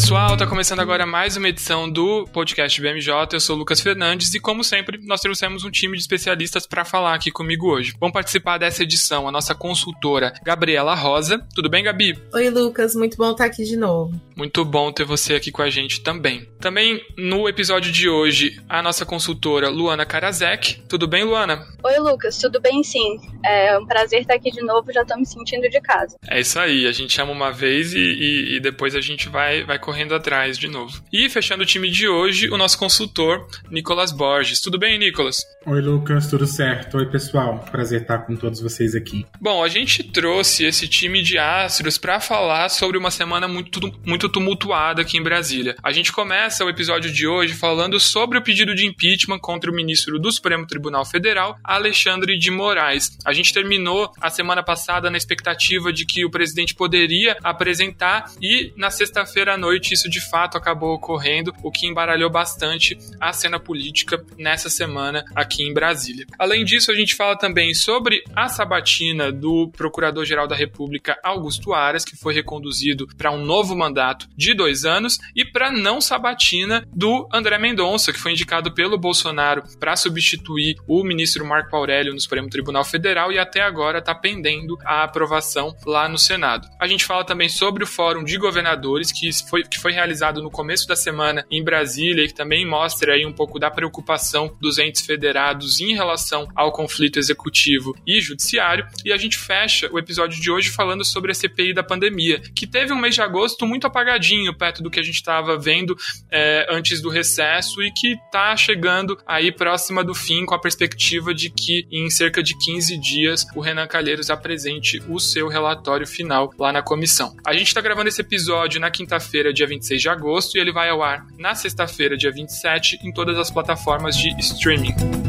Pessoal, tá começando agora mais uma edição do podcast BMJ. Eu sou o Lucas Fernandes e, como sempre, nós trouxemos um time de especialistas para falar aqui comigo hoje. Vão participar dessa edição a nossa consultora Gabriela Rosa. Tudo bem, Gabi? Oi, Lucas. Muito bom estar aqui de novo. Muito bom ter você aqui com a gente também. Também no episódio de hoje, a nossa consultora Luana Karazek. Tudo bem, Luana? Oi, Lucas. Tudo bem, sim. É um prazer estar aqui de novo. Já estou me sentindo de casa. É isso aí. A gente chama uma vez e, e, e depois a gente vai, vai correndo atrás de novo. E fechando o time de hoje, o nosso consultor, Nicolas Borges. Tudo bem, Nicolas? Oi, Lucas, tudo certo? Oi, pessoal. Prazer estar com todos vocês aqui. Bom, a gente trouxe esse time de astros para falar sobre uma semana muito, muito tumultuada aqui em Brasília. A gente começa o episódio de hoje falando sobre o pedido de impeachment contra o ministro do Supremo Tribunal Federal, Alexandre de Moraes. A gente terminou a semana passada na expectativa de que o presidente poderia apresentar e na sexta-feira à noite isso de fato acabou ocorrendo, o que embaralhou bastante a cena política nessa semana aqui em Brasília. Além disso, a gente fala também sobre a sabatina do Procurador-Geral da República Augusto Aras, que foi reconduzido para um novo mandato de dois anos, e para não sabatina do André Mendonça, que foi indicado pelo Bolsonaro para substituir o ministro Marco Aurélio no Supremo Tribunal Federal e até agora está pendendo a aprovação lá no Senado. A gente fala também sobre o Fórum de Governadores, que foi, que foi realizado no começo da semana em Brasília e que também mostra aí um pouco da preocupação dos entes federados em relação ao conflito executivo e judiciário. E a gente fecha o episódio de hoje falando sobre a CPI da pandemia, que teve um mês de agosto muito apagadinho perto do que a gente estava vendo é, antes do recesso e que está chegando aí próxima do fim com a perspectiva de que em cerca de 15 dias o Renan Calheiros apresente o seu relatório final lá na comissão. A gente está gravando esse episódio na quinta-feira, dia 26 26 de agosto e ele vai ao ar na sexta-feira, dia 27, em todas as plataformas de streaming.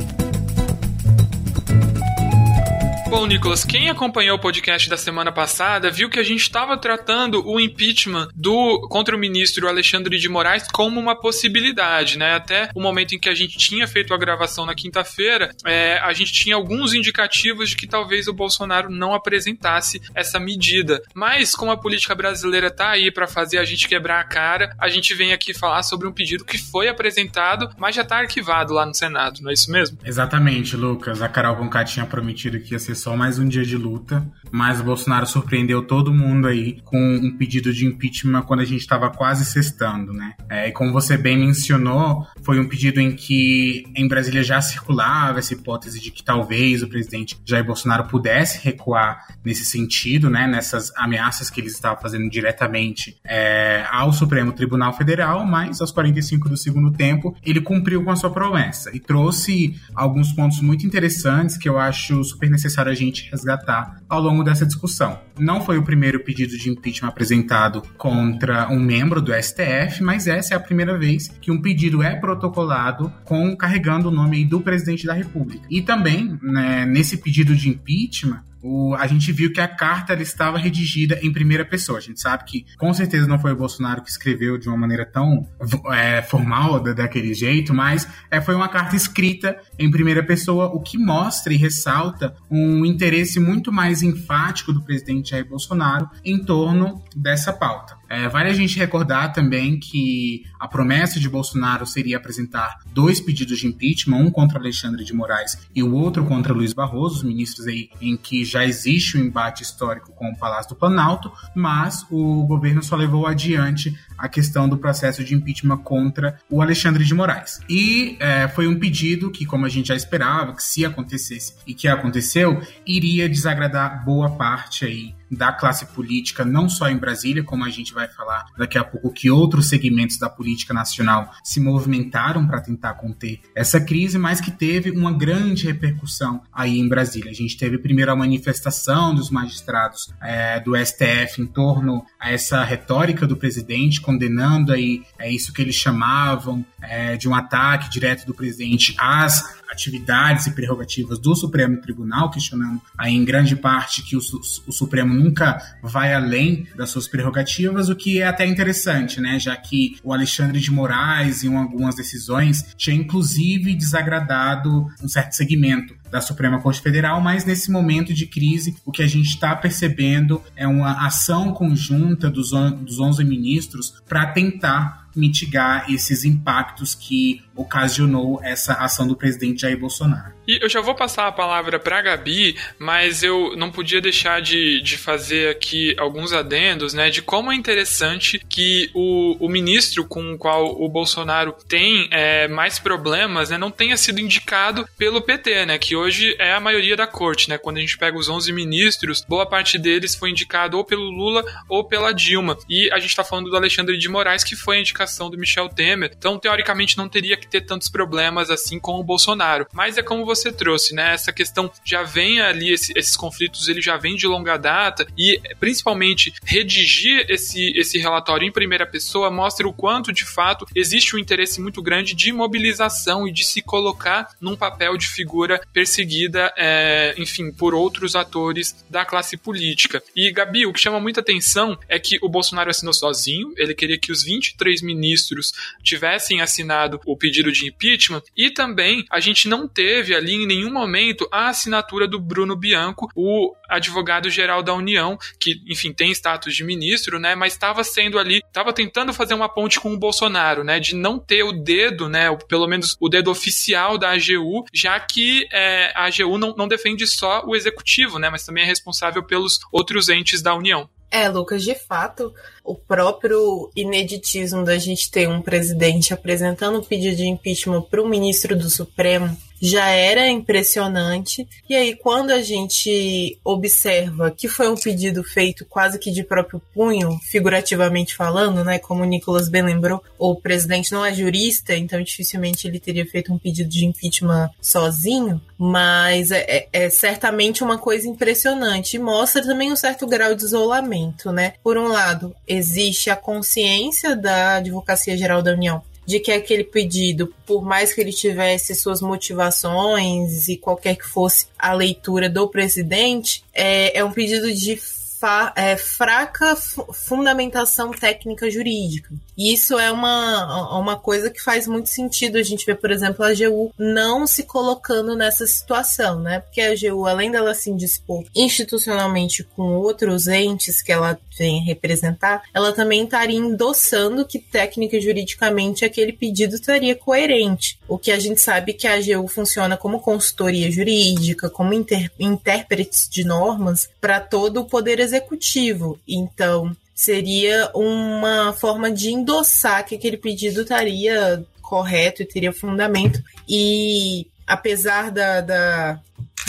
Bom, Nicolas, quem acompanhou o podcast da semana passada viu que a gente estava tratando o impeachment do contra o ministro Alexandre de Moraes como uma possibilidade, né? Até o momento em que a gente tinha feito a gravação na quinta-feira, é, a gente tinha alguns indicativos de que talvez o Bolsonaro não apresentasse essa medida. Mas como a política brasileira está aí para fazer a gente quebrar a cara, a gente vem aqui falar sobre um pedido que foi apresentado, mas já está arquivado lá no Senado, não é isso mesmo? Exatamente, Lucas. A Carol Conká tinha prometido que ia ser só mais um dia de luta, mas o Bolsonaro surpreendeu todo mundo aí com um pedido de impeachment quando a gente estava quase sextando, né? É, e como você bem mencionou, foi um pedido em que em Brasília já circulava essa hipótese de que talvez o presidente Jair Bolsonaro pudesse recuar nesse sentido, né? Nessas ameaças que ele estava fazendo diretamente é, ao Supremo Tribunal Federal, mas aos 45 do segundo tempo ele cumpriu com a sua promessa e trouxe alguns pontos muito interessantes que eu acho super necessário a gente resgatar ao longo dessa discussão. Não foi o primeiro pedido de impeachment apresentado contra um membro do STF, mas essa é a primeira vez que um pedido é protocolado com carregando o nome do presidente da República. E também, né, nesse pedido de impeachment, o, a gente viu que a carta estava redigida em primeira pessoa. A gente sabe que com certeza não foi o Bolsonaro que escreveu de uma maneira tão é, formal da, daquele jeito, mas é, foi uma carta escrita em primeira pessoa, o que mostra e ressalta um interesse muito mais enfático do presidente Jair Bolsonaro em torno dessa pauta. É, vale a gente recordar também que a promessa de Bolsonaro seria apresentar dois pedidos de impeachment, um contra Alexandre de Moraes e o outro contra Luiz Barroso, os ministros aí em que já existe um embate histórico com o Palácio do Planalto, mas o governo só levou adiante a questão do processo de impeachment contra o Alexandre de Moraes. E é, foi um pedido que, como a gente já esperava, que se acontecesse e que aconteceu, iria desagradar boa parte aí da classe política, não só em Brasília, como a gente vai falar daqui a pouco, que outros segmentos da política nacional se movimentaram para tentar conter essa crise, mas que teve uma grande repercussão aí em Brasília. A gente teve primeiro a manifestação dos magistrados é, do STF em torno a essa retórica do presidente, condenando aí é, isso que eles chamavam é, de um ataque direto do presidente às atividades e prerrogativas do Supremo Tribunal, questionando aí em grande parte que o, o, Supremo nunca vai além das suas prerrogativas, o que é até interessante, né? Já que o Alexandre de Moraes, em algumas decisões, tinha inclusive desagradado um certo segmento da Suprema Corte Federal, mas nesse momento de crise, o que a gente está percebendo é uma ação conjunta dos, dos 11 ministros para tentar mitigar esses impactos que ocasionou essa ação do presidente Jair Bolsonaro. E eu já vou passar a palavra para a Gabi, mas eu não podia deixar de, de fazer aqui alguns adendos, né, de como é interessante que o, o ministro com o qual o Bolsonaro tem é, mais problemas, né, não tenha sido indicado pelo PT, né, que hoje é a maioria da corte, né, quando a gente pega os 11 ministros, boa parte deles foi indicado ou pelo Lula ou pela Dilma, e a gente está falando do Alexandre de Moraes, que foi a indicação do Michel Temer, então teoricamente não teria que ter tantos problemas assim com o Bolsonaro, mas é como você trouxe, né? Essa questão já vem ali, esse, esses conflitos, ele já vem de longa data e principalmente redigir esse, esse relatório em primeira pessoa mostra o quanto de fato existe um interesse muito grande de mobilização e de se colocar num papel de figura perseguida, é, enfim, por outros atores da classe política. E Gabi, o que chama muita atenção é que o Bolsonaro assinou sozinho, ele queria que os 23 ministros tivessem assinado o pedido de impeachment e também a gente não teve ali em nenhum momento a assinatura do Bruno Bianco, o advogado-geral da União, que, enfim, tem status de ministro, né, mas estava sendo ali, estava tentando fazer uma ponte com o Bolsonaro, né, de não ter o dedo, né, pelo menos o dedo oficial da AGU, já que é, a AGU não, não defende só o executivo, né, mas também é responsável pelos outros entes da União. É, Lucas, de fato, o próprio ineditismo da gente ter um presidente apresentando um pedido de impeachment para o ministro do Supremo já era impressionante. E aí, quando a gente observa que foi um pedido feito quase que de próprio punho, figurativamente falando, né? Como o Nicolas bem lembrou, o presidente não é jurista, então dificilmente ele teria feito um pedido de impeachment sozinho, mas é, é, é certamente uma coisa impressionante e mostra também um certo grau de isolamento, né? Por um lado, existe a consciência da Advocacia Geral da União de que aquele pedido, por mais que ele tivesse suas motivações e qualquer que fosse a leitura do presidente, é, é um pedido de fa é, fraca fundamentação técnica jurídica. E isso é uma, uma coisa que faz muito sentido. A gente vê, por exemplo, a AGU não se colocando nessa situação, né? Porque a AGU, além dela se indispor institucionalmente com outros entes que ela vem representar, ela também estaria endossando que técnica e juridicamente aquele pedido estaria coerente. O que a gente sabe que a AGU funciona como consultoria jurídica, como inter, intérpretes de normas para todo o poder executivo. Então, seria uma forma de endossar que aquele pedido estaria correto e teria fundamento. E apesar da, da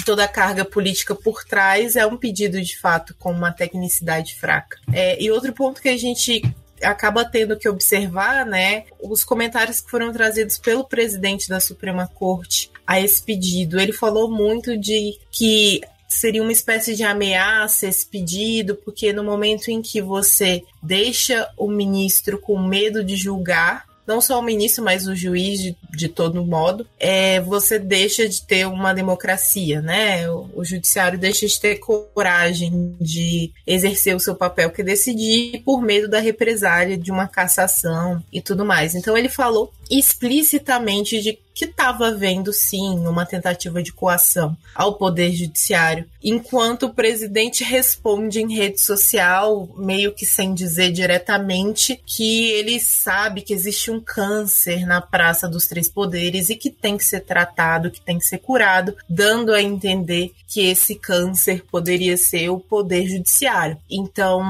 toda a carga política por trás, é um pedido de fato com uma tecnicidade fraca. É, e outro ponto que a gente acaba tendo que observar, né, os comentários que foram trazidos pelo presidente da Suprema Corte a esse pedido. Ele falou muito de que seria uma espécie de ameaça esse pedido, porque no momento em que você deixa o ministro com medo de julgar, não só o ministro, mas o juiz de, de todo modo, é, você deixa de ter uma democracia, né? O, o, judiciário deixa de ter coragem de exercer o seu papel, que decidir por medo da represália de uma cassação e tudo mais. Então ele falou explicitamente de que estava havendo sim uma tentativa de coação ao poder judiciário, enquanto o presidente responde em rede social, meio que sem dizer diretamente, que ele sabe que existe um câncer na Praça dos Três Poderes e que tem que ser tratado, que tem que ser curado, dando a entender que esse câncer poderia ser o poder judiciário. Então,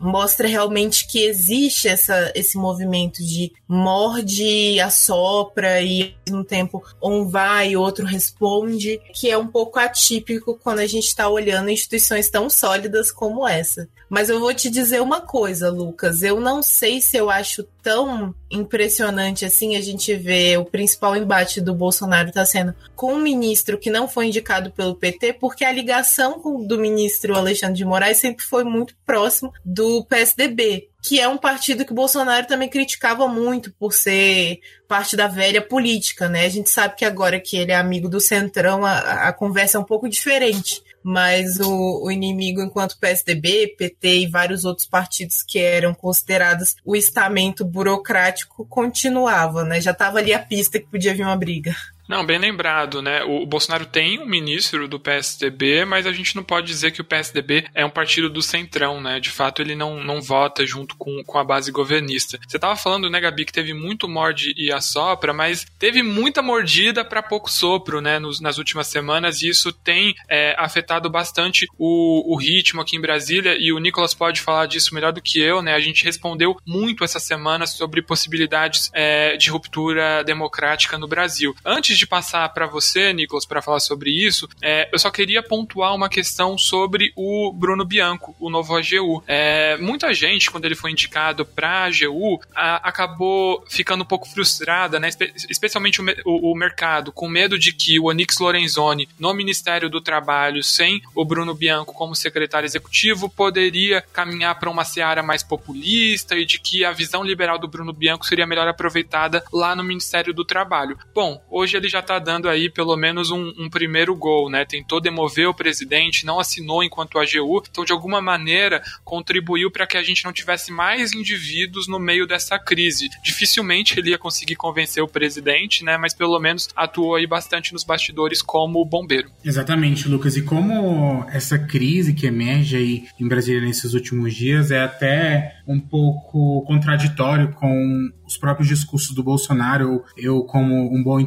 mostra realmente que existe essa, esse movimento de morde, assopra e mesmo tempo um vai e outro responde, que é um pouco atípico quando a gente está olhando instituições tão sólidas como essa. Mas eu vou te dizer uma coisa, Lucas. Eu não sei se eu acho tão impressionante assim a gente ver o principal embate do Bolsonaro está sendo com um ministro que não foi indicado pelo PT, porque a ligação do ministro Alexandre de Moraes sempre foi muito próximo do PSDB que é um partido que o Bolsonaro também criticava muito por ser parte da velha política, né? A gente sabe que agora que ele é amigo do Centrão, a, a conversa é um pouco diferente. Mas o, o, inimigo, enquanto PSDB, PT e vários outros partidos que eram considerados o estamento burocrático, continuava, né? Já estava ali a pista que podia vir uma briga. Não, bem lembrado, né? O Bolsonaro tem um ministro do PSDB, mas a gente não pode dizer que o PSDB é um partido do centrão, né? De fato, ele não, não vota junto com, com a base governista. Você tava falando, né, Gabi, que teve muito morde e assopra, mas teve muita mordida para pouco sopro, né, nos, nas últimas semanas, e isso tem é, afetado bastante o, o ritmo aqui em Brasília, e o Nicolas pode falar disso melhor do que eu, né? A gente respondeu muito essa semana sobre possibilidades é, de ruptura democrática no Brasil. Antes de passar para você, Nicolas, para falar sobre isso, é, eu só queria pontuar uma questão sobre o Bruno Bianco, o novo AGU. É, muita gente, quando ele foi indicado para a AGU, acabou ficando um pouco frustrada, né? Espe especialmente o, o, o, mercado, com medo de que o Onix Lorenzoni, no Ministério do Trabalho, sem o Bruno Bianco como secretário executivo, poderia caminhar para uma seara mais populista e de que a visão liberal do Bruno Bianco seria melhor aproveitada lá no Ministério do Trabalho. Bom, hoje ele já está dando aí pelo menos um, um, primeiro gol, né? Tentou demover o presidente, não assinou enquanto AGU, então de alguma maneira contribuiu para que a gente não tivesse mais indivíduos no meio dessa crise. Dificilmente ele ia conseguir convencer o presidente, né? Mas pelo menos atuou aí bastante nos bastidores como bombeiro. Exatamente, Lucas. E como essa crise que emerge aí em Brasília nesses últimos dias é até um pouco contraditório com os próprios discursos do Bolsonaro. Eu, como um bom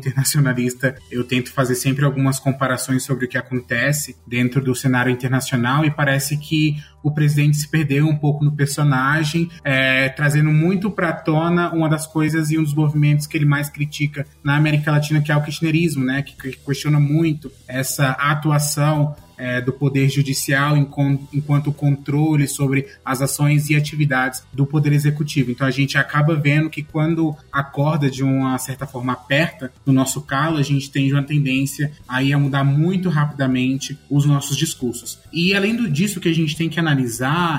internacionalista, eu tento fazer sempre algumas comparações sobre o que acontece dentro do cenário internacional e parece que o presidente se perdeu um pouco no personagem, é, trazendo muito para tona uma das coisas e um dos movimentos que ele mais critica na América Latina, que é o kirchnerismo, né, que questiona muito essa atuação é, do Poder Judicial enquanto controle sobre as ações e atividades do Poder Executivo. Então a gente acaba vendo que quando a corda de uma certa forma aperta no nosso calo, a gente tem uma tendência aí a mudar muito rapidamente os nossos discursos. E além disso que a gente tem que analisar,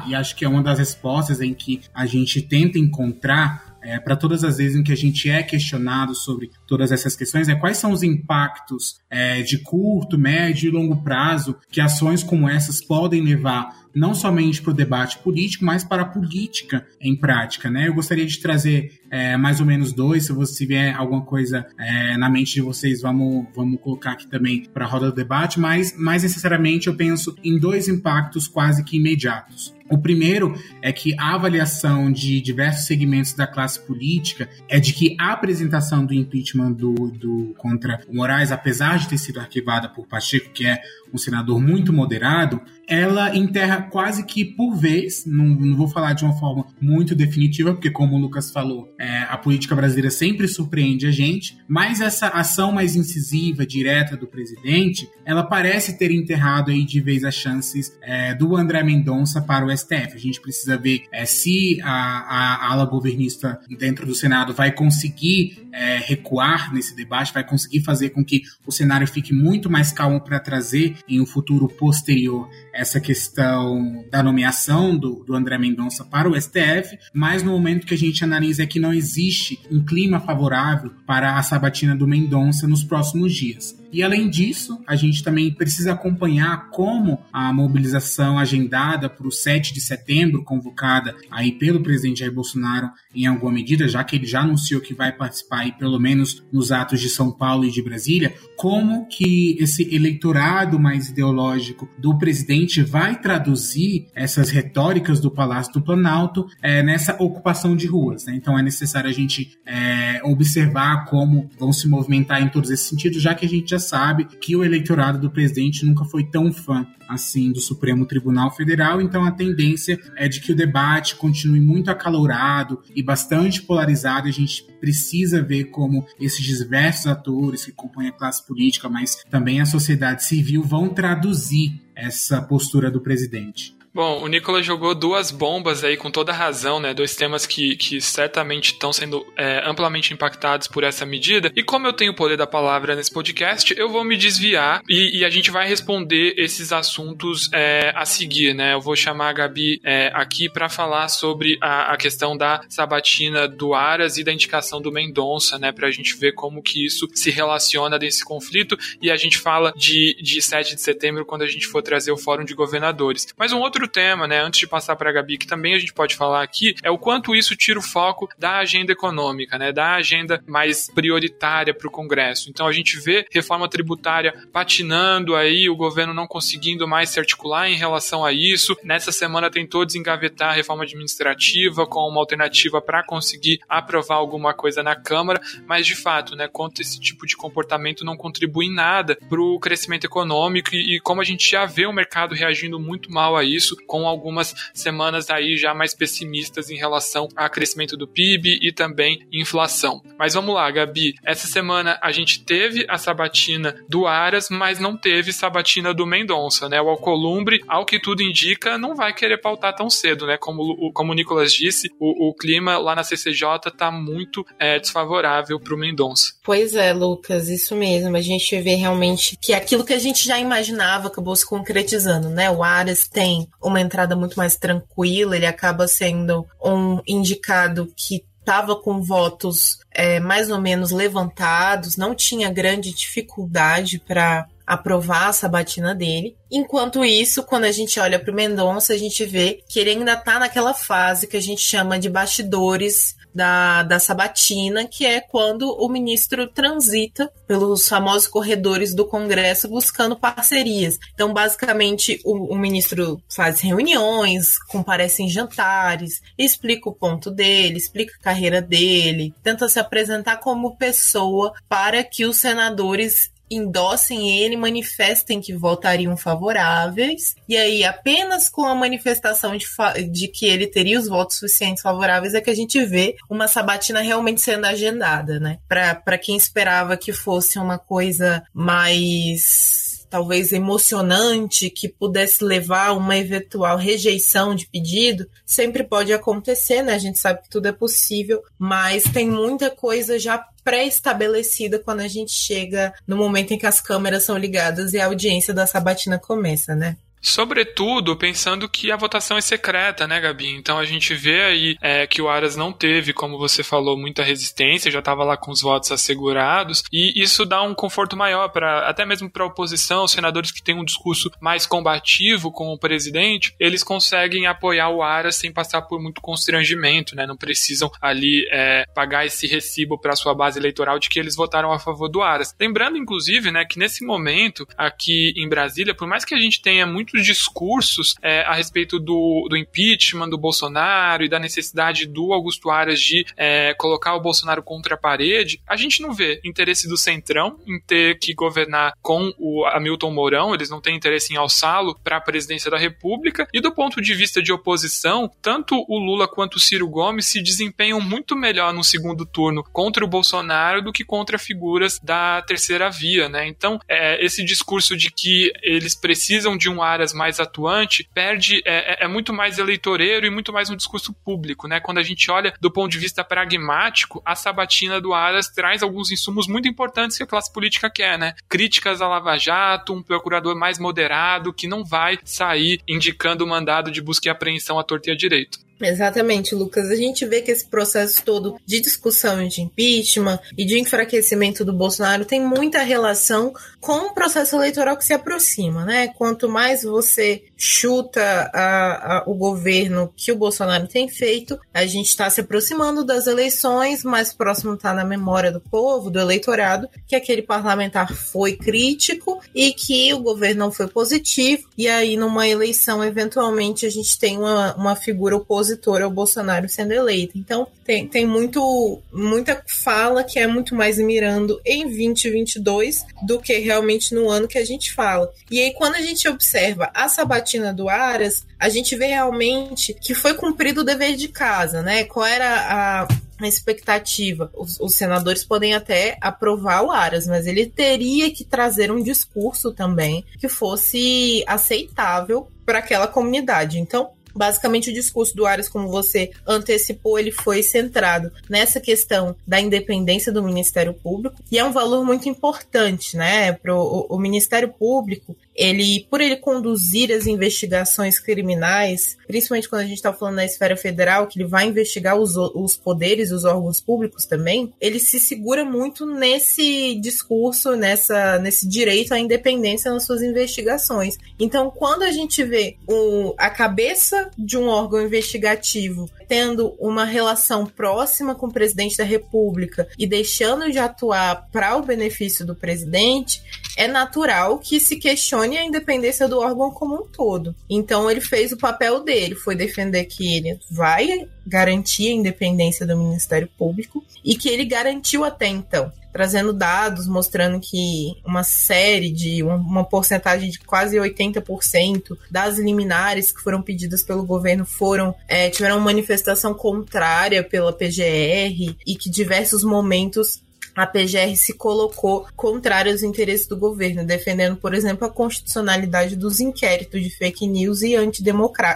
e acho que é uma das respostas em que a gente tenta encontrar é, para todas as vezes em que a gente é questionado sobre todas essas questões, é quais são os impactos é, de curto, médio e longo prazo que ações como essas podem levar não somente para o debate político, mas para a política em prática. Né? Eu gostaria de trazer é, mais ou menos dois, se você tiver alguma coisa é, na mente de vocês, vamos, vamos colocar aqui também para a roda do debate, mas mais necessariamente eu penso em dois impactos quase que imediatos. O primeiro é que a avaliação de diversos segmentos da classe política é de que a apresentação do impeachment do, do contra o Moraes, apesar de ter sido arquivada por Pacheco, que é um senador muito moderado, ela enterra quase que por vez, não, não vou falar de uma forma muito definitiva, porque como o Lucas falou, é, a política brasileira sempre surpreende a gente, mas essa ação mais incisiva, direta do presidente, ela parece ter enterrado aí de vez as chances é, do André Mendonça para o STF. A gente precisa ver é, se a, a, ala governista dentro do Senado vai conseguir é, recuar nesse debate, vai conseguir fazer com que o cenário fique muito mais calmo para trazer em um futuro posterior essa questão da nomeação do, do André Mendonça para o STF, mas no momento que a gente analisa é que não existe um clima favorável para a sabatina do Mendonça nos próximos dias. E além disso, a gente também precisa acompanhar como a mobilização agendada para o 7 de setembro, convocada aí pelo presidente Jair Bolsonaro em alguma medida, já que ele já anunciou que vai participar aí pelo menos nos atos de São Paulo e de Brasília, como que esse eleitorado mais ideológico do presidente vai traduzir essas retóricas do Palácio do Planalto é, nessa ocupação de ruas. Né? Então é necessário a gente é, observar como vão se movimentar em todos esses sentidos, já que a gente já sabe que o eleitorado do presidente nunca foi tão fã assim do Supremo Tribunal Federal, então a tendência é de que o debate continue muito acalorado e bastante polarizado. A gente precisa ver como esses diversos atores que compõem a classe política, mas também a sociedade civil vão traduzir essa postura do presidente. Bom, o Nicolas jogou duas bombas aí com toda razão, né? Dois temas que, que certamente estão sendo é, amplamente impactados por essa medida. E como eu tenho o poder da palavra nesse podcast, eu vou me desviar e, e a gente vai responder esses assuntos é, a seguir, né? Eu vou chamar a Gabi é, aqui para falar sobre a, a, questão da sabatina do Aras e da indicação do Mendonça, né? Pra gente ver como que isso se relaciona desse conflito e a gente fala de, de 7 de setembro quando a gente for trazer o Fórum de Governadores. Mas um outro outro tema, né, antes de passar para a Gabi, que também a gente pode falar aqui, é o quanto isso tira o foco da agenda econômica, né, da agenda mais prioritária para o Congresso. Então a gente vê reforma tributária patinando aí, o governo não conseguindo mais se articular em relação a isso. Nessa semana tentou desengavetar a reforma administrativa com uma alternativa para conseguir aprovar alguma coisa na Câmara, mas de fato, né, quanto esse tipo de comportamento não contribui em nada para o crescimento econômico e, e como a gente já vê o mercado reagindo muito mal a isso, isso, com algumas semanas aí já mais pessimistas em relação a crescimento do PIB e também inflação. Mas vamos lá, Gabi. Essa semana a gente teve a sabatina do Aras, mas não teve sabatina do Mendonça, né? O Alcolumbre, ao que tudo indica, não vai querer pautar tão cedo, né? Como, como o Nicolas disse, o, o clima lá na CCJ tá muito é, desfavorável para o Mendonça. Pois é, Lucas, isso mesmo. A gente vê realmente que aquilo que a gente já imaginava acabou se concretizando, né? O Aras tem uma entrada muito mais tranquila, ele acaba sendo um indicado que estava com votos é, mais ou menos levantados, não tinha grande dificuldade para aprovar a sabatina dele. Enquanto isso, quando a gente olha para o Mendonça, a gente vê que ele ainda está naquela fase que a gente chama de bastidores da, da sabatina, que é quando o ministro transita pelos famosos corredores do Congresso buscando parcerias. Então, basicamente, o, o ministro faz reuniões, comparece em jantares, explica o ponto dele, explica a carreira dele, tenta se apresentar como pessoa para que os senadores endossem ele, manifestem que votariam favoráveis, e aí apenas com a manifestação de, de que ele teria os votos suficientes favoráveis é que a gente vê uma sabatina realmente sendo agendada, né? Para quem esperava que fosse uma coisa mais talvez emocionante que pudesse levar a uma eventual rejeição de pedido, sempre pode acontecer, né? A gente sabe que tudo é possível, mas tem muita coisa já pré-estabelecida quando a gente chega no momento em que as câmeras são ligadas e a audiência da sabatina começa, né? Sobretudo pensando que a votação é secreta, né, Gabi? Então a gente vê aí é, que o Aras não teve, como você falou, muita resistência, já estava lá com os votos assegurados, e isso dá um conforto maior para até mesmo para a oposição, os senadores que têm um discurso mais combativo com o presidente, eles conseguem apoiar o Aras sem passar por muito constrangimento, né? Não precisam ali é, pagar esse recibo para sua base eleitoral de que eles votaram a favor do Aras. Lembrando, inclusive, né, que nesse momento aqui em Brasília, por mais que a gente tenha muito muitos discursos é, a respeito do, do impeachment do Bolsonaro e da necessidade do Augusto Aras de é, colocar o Bolsonaro contra a parede, a gente não vê interesse do Centrão em ter que governar com o Hamilton Mourão, eles não têm interesse em alçá-lo para a presidência da República, e do ponto de vista de oposição, tanto o Lula quanto o Ciro Gomes se desempenham muito melhor no segundo turno contra o Bolsonaro do que contra figuras da terceira via, né? Então, é, esse discurso de que eles precisam de um ar áreas mais atuante, perde, é, é, é, muito mais eleitoreiro e muito mais um discurso público, né? Quando a gente olha do ponto de vista pragmático, a sabatina do Aras traz alguns insumos muito importantes que a classe política quer, né? Críticas à Lava Jato, um procurador mais moderado que não vai sair indicando o mandado de busca e apreensão à torta e à direito. Exatamente, Lucas. A gente vê que esse processo todo de discussão de impeachment e de enfraquecimento do Bolsonaro tem muita relação com o processo eleitoral que se aproxima, né? Quanto mais você chuta a, a, o governo que o Bolsonaro tem feito, a gente está se aproximando das eleições, mais próximo está na memória do povo, do eleitorado, que aquele parlamentar foi crítico e que o governo não foi positivo, e aí numa eleição, eventualmente, a gente tem uma, uma figura opositora opositor ao Bolsonaro sendo eleito. Então, tem, tem muito, muita fala que é muito mais mirando em 2022 do que realmente no ano que a gente fala. E aí, quando a gente observa a sabatina do Aras, a gente vê realmente que foi cumprido o dever de casa, né? Qual era a a expectativa. Os, os, senadores podem até aprovar o Aras, mas ele teria que trazer um discurso também que fosse aceitável para aquela comunidade. Então, Basicamente, o discurso do Aras, como você antecipou, ele foi centrado nessa questão da independência do Ministério Público, e é um valor muito importante, né? O, o Ministério Público, ele, por ele conduzir as investigações criminais, principalmente quando a gente está falando na esfera federal, que ele vai investigar os, os poderes, os órgãos públicos também, ele se segura muito nesse discurso, nessa, nesse direito à independência nas suas investigações. Então, quando a gente vê o, a cabeça de um órgão investigativo tendo uma relação próxima com o presidente da República e deixando de atuar para o benefício do presidente, é natural que se questione a independência do órgão como um todo. Então ele fez o papel dele, foi defender que ele vai garantir a independência do Ministério Público e que ele garantiu até então trazendo dados mostrando que uma série de uma porcentagem de quase 80% das liminares que foram pedidas pelo governo foram é, tiveram manifestação contrária pela PGR e que diversos momentos a PGR se colocou contrária aos interesses do governo, defendendo, por exemplo, a constitucionalidade dos inquéritos de fake news e,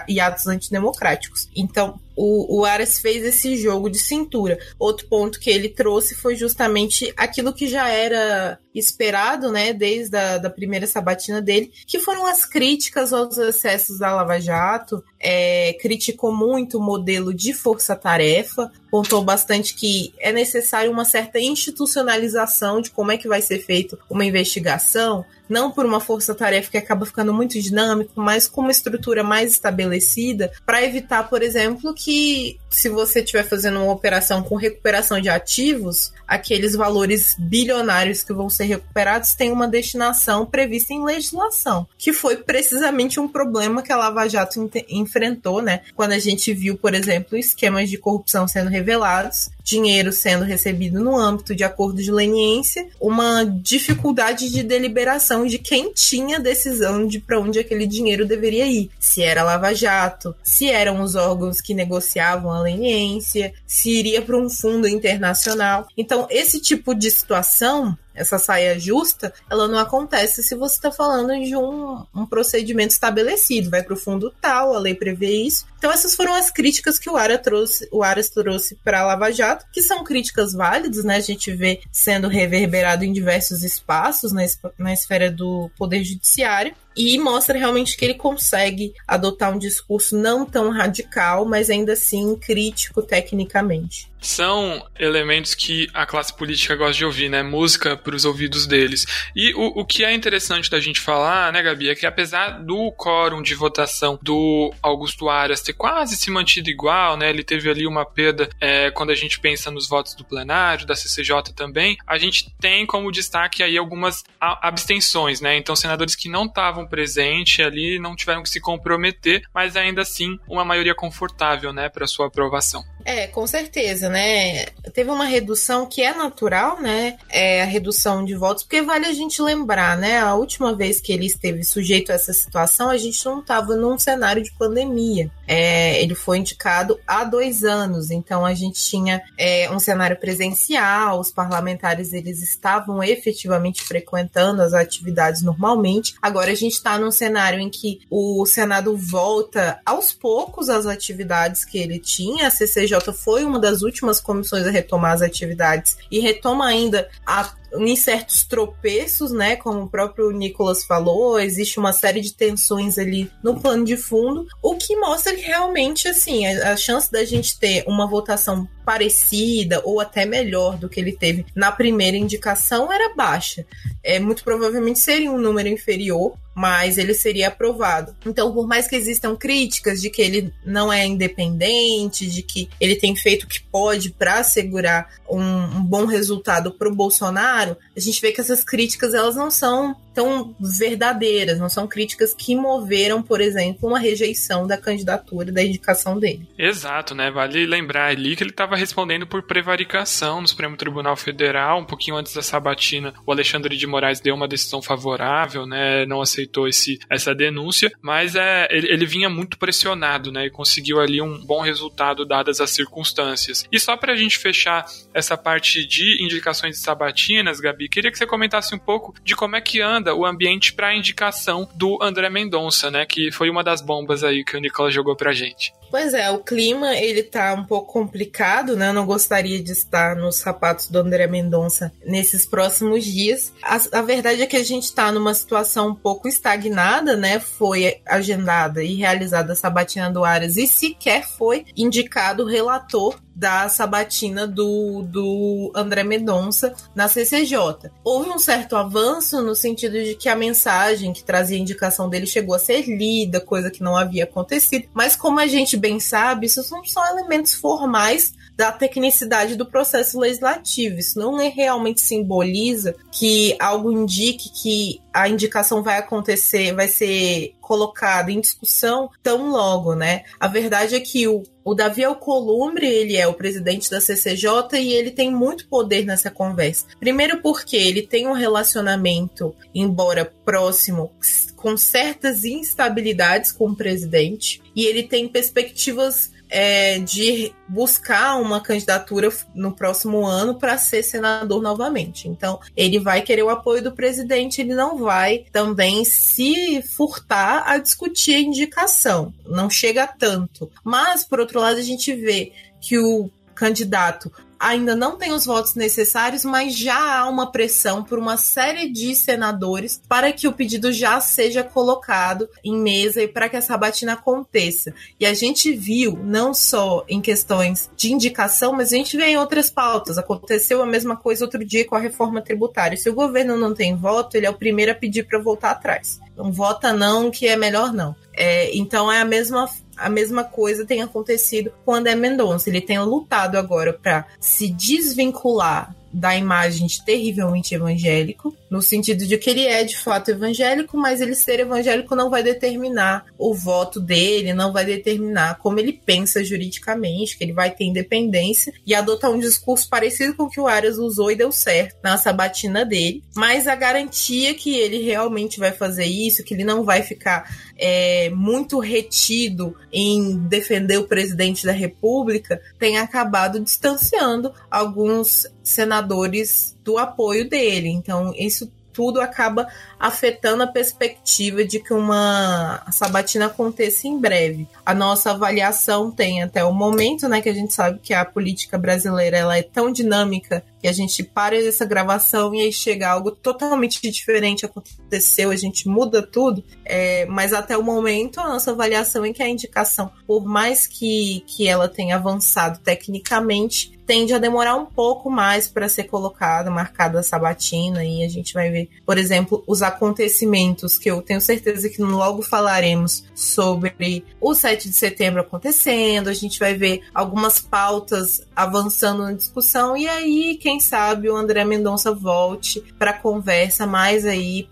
e atos antidemocráticos. Então, o, o Aras fez esse jogo de cintura. Outro ponto que ele trouxe foi justamente aquilo que já era esperado, né, desde a da primeira sabatina dele, que foram as críticas aos excessos da Lava Jato, é, criticou muito o modelo de força-tarefa, pontou bastante que é necessário uma certa institucionalização de como é que vai ser feito uma investigação, não por uma força-tarefa que acaba ficando muito dinâmico, mas com uma estrutura mais estabelecida, para evitar, por exemplo, que se você estiver fazendo uma operação com recuperação de ativos, aqueles valores bilionários que vão ser recuperados têm uma destinação prevista em legislação, que foi precisamente um problema que a Lava Jato enfrentou, né? Quando a gente viu, por exemplo, esquemas de corrupção sendo revelados, dinheiro sendo recebido no âmbito de acordo de leniência, uma dificuldade de deliberação de quem tinha decisão de para onde aquele dinheiro deveria ir. Se era Lava Jato, se eram os órgãos que negociavam a leniência, se iria para um fundo internacional. Então, esse tipo de situação essa saia justa, ela não acontece se você está falando de um, um procedimento estabelecido. Vai para o fundo tal, a lei prevê isso. Então essas foram as críticas que o Aras trouxe, o Aras trouxe para Lava Jato, que são críticas válidas, né? A gente vê sendo reverberado em diversos espaços na, na esfera do poder judiciário e mostra realmente que ele consegue adotar um discurso não tão radical, mas ainda assim crítico tecnicamente são elementos que a classe política gosta de ouvir, né? Música para os ouvidos deles. E o, o que é interessante da gente falar, né, Gabi, é que apesar do quórum de votação do Augusto Aras ter quase se mantido igual, né? Ele teve ali uma perda é, quando a gente pensa nos votos do plenário, da CCJ também. A gente tem como destaque aí algumas abstenções, né? Então, senadores que não estavam presentes ali não tiveram que se comprometer, mas ainda assim uma maioria confortável, né, para sua aprovação. É, com certeza, né? Teve uma redução que é natural, né? É a redução de votos, porque vale a gente lembrar, né? A última vez que ele esteve sujeito a essa situação, a gente não estava num cenário de pandemia. É, ele foi indicado há dois anos, então a gente tinha é, um cenário presencial, os parlamentares eles estavam efetivamente frequentando as atividades normalmente. Agora a gente está num cenário em que o Senado volta aos poucos às atividades que ele tinha, a CCJ foi uma das últimas comissões a retomar as atividades e retoma ainda a em certos tropeços, né? Como o próprio Nicolas falou, existe uma série de tensões ali no plano de fundo, o que mostra que realmente, assim, a, a chance da gente ter uma votação parecida ou até melhor do que ele teve na primeira indicação era baixa. É, muito provavelmente seria um número inferior, mas ele seria aprovado. Então, por mais que existam críticas de que ele não é independente, de que ele tem feito o que pode para assegurar um, um bom resultado para o Bolsonaro, a gente vê que essas críticas elas não são tão verdadeiras, não são críticas que moveram, por exemplo, uma rejeição da candidatura, da indicação dele. Exato, né? Vale lembrar ali que ele estava respondendo por prevaricação no Supremo Tribunal Federal, um pouquinho antes da sabatina, o Alexandre de Moraes deu uma decisão favorável, né? Não aceitou esse, essa denúncia, mas é, ele, ele vinha muito pressionado, né? E conseguiu ali um bom resultado dadas as circunstâncias. E só para a gente fechar essa parte de indicações de sabatinas, Gabi, queria que você comentasse um pouco de como é que anda o ambiente para a indicação do André Mendonça, né? Que foi uma das bombas aí que o Nicolas jogou pra gente. Pois é, o clima ele tá um pouco complicado, né? Eu não gostaria de estar nos sapatos do André Mendonça nesses próximos dias. A, a, verdade é que a gente tá numa situação um pouco estagnada, né? Foi agendada e realizada a sabatina do Aras e sequer foi indicado o relator da sabatina do, do André Mendonça na CCJ. Houve um certo avanço no sentido de que a mensagem que trazia a indicação dele chegou a ser lida, coisa que não havia acontecido, mas como a gente bem sabe, isso são só elementos formais da tecnicidade do processo legislativo. Isso não é realmente simboliza que algo indique que a indicação vai acontecer, vai ser colocada em discussão tão logo, né? A verdade é que o, o Davi Alcolumbre, ele é o presidente da CCJ e ele tem muito poder nessa conversa. Primeiro porque ele tem um relacionamento, embora próximo, com certas instabilidades com o presidente e ele tem perspectivas é, de buscar uma candidatura no próximo ano para ser senador novamente. Então, ele vai querer o apoio do presidente, ele não vai também se furtar a discutir a indicação. Não chega tanto. Mas, por outro lado, a gente vê que o candidato ainda não tem os votos necessários, mas já há uma pressão por uma série de senadores para que o pedido já seja colocado em mesa e para que essa batina aconteça. E a gente viu, não só em questões de indicação, mas a gente vê em outras pautas. Aconteceu a mesma coisa outro dia com a reforma tributária. Se o governo não tem voto, ele é o primeiro a pedir para voltar atrás. Não vota não, que é melhor não. É, então é a mesma a mesma coisa tem acontecido com André Mendonça. Ele tem lutado agora para se desvincular da imagem de terrivelmente evangélico, no sentido de que ele é de fato evangélico, mas ele ser evangélico não vai determinar o voto dele, não vai determinar como ele pensa juridicamente, que ele vai ter independência e adotar um discurso parecido com o que o Arias usou e deu certo na sabatina dele, mas a garantia que ele realmente vai fazer isso, que ele não vai ficar é, muito retido em defender o presidente da República, tem acabado distanciando alguns senadores do apoio dele. Então, isso tudo acaba afetando a perspectiva de que uma sabatina aconteça em breve. A nossa avaliação tem até o momento, né, que a gente sabe que a política brasileira ela é tão dinâmica que a gente para essa gravação e aí chega algo totalmente diferente aconteceu, a gente muda tudo. É, mas até o momento a nossa avaliação é que a indicação, por mais que, que ela tenha avançado tecnicamente, tende a demorar um pouco mais para ser colocada, marcada a sabatina, e a gente vai ver, por exemplo, os acontecimentos que eu tenho certeza que logo falaremos sobre o 7 de setembro acontecendo, a gente vai ver algumas pautas avançando na discussão, e aí, quem sabe, o André Mendonça volte para conversa mais aí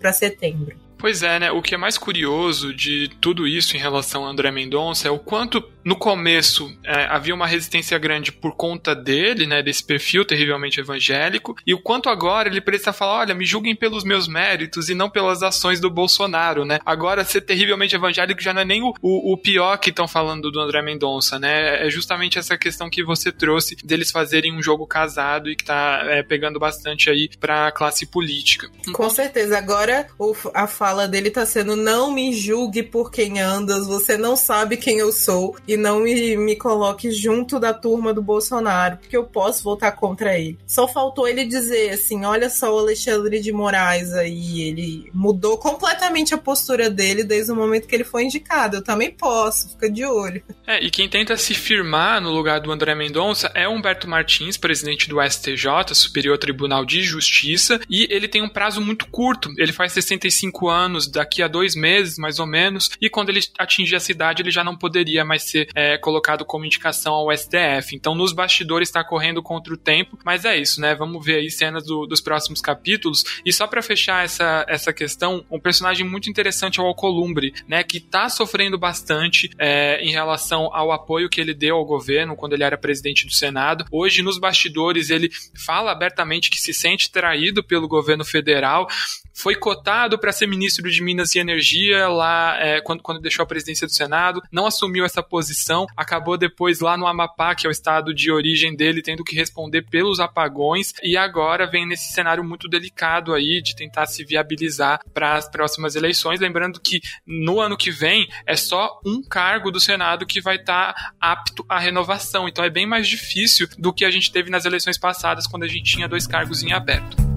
para setembro. Pois é, né? O que é mais curioso de tudo isso em relação a André Mendonça é o quanto no começo é, havia uma resistência grande por conta dele, né? Desse perfil terrivelmente evangélico, e o quanto agora ele precisa falar: olha, me julguem pelos meus méritos e não pelas ações do Bolsonaro, né? Agora, ser terrivelmente evangélico já não é nem o, o, o pior que estão falando do André Mendonça, né? É justamente essa questão que você trouxe deles fazerem um jogo casado e que tá é, pegando bastante aí pra classe política. Com certeza. Agora, o, a fala dele tá sendo: não me julgue por quem andas, você não sabe quem eu sou e não me, me coloque junto da turma do Bolsonaro, porque eu posso votar contra ele. Só faltou ele dizer assim: olha só o Alexandre de Moraes aí, ele mudou completamente a postura dele desde o momento que ele foi indicado. Eu também posso, fica de olho. É, e quem tenta se firmar no lugar do André Mendonça é Humberto Martins, presidente do STJ, Superior Tribunal de Justiça, e ele tem um prazo muito curto. Ele faz 65 anos anos, daqui a dois meses, mais ou menos, e quando ele atingir a cidade, ele já não poderia mais ser é, colocado como indicação ao STF. Então, nos bastidores está correndo contra o tempo, mas é isso, né? Vamos ver aí cenas do, dos próximos capítulos. E só para fechar essa, essa questão, um personagem muito interessante é o Alcolumbre, né? Que está sofrendo bastante é, em relação ao apoio que ele deu ao governo quando ele era presidente do Senado. Hoje, nos bastidores, ele fala abertamente que se sente traído pelo governo federal, foi cotado para ser ministro de Minas e Energia lá é, quando, quando deixou a presidência do Senado, não assumiu essa posição, acabou depois lá no Amapá, que é o estado de origem dele, tendo que responder pelos apagões e agora vem nesse cenário muito delicado aí de tentar se viabilizar para as próximas eleições. Lembrando que no ano que vem é só um cargo do Senado que vai estar tá apto à renovação, então é bem mais difícil do que a gente teve nas eleições passadas, quando a gente tinha dois cargos em aberto.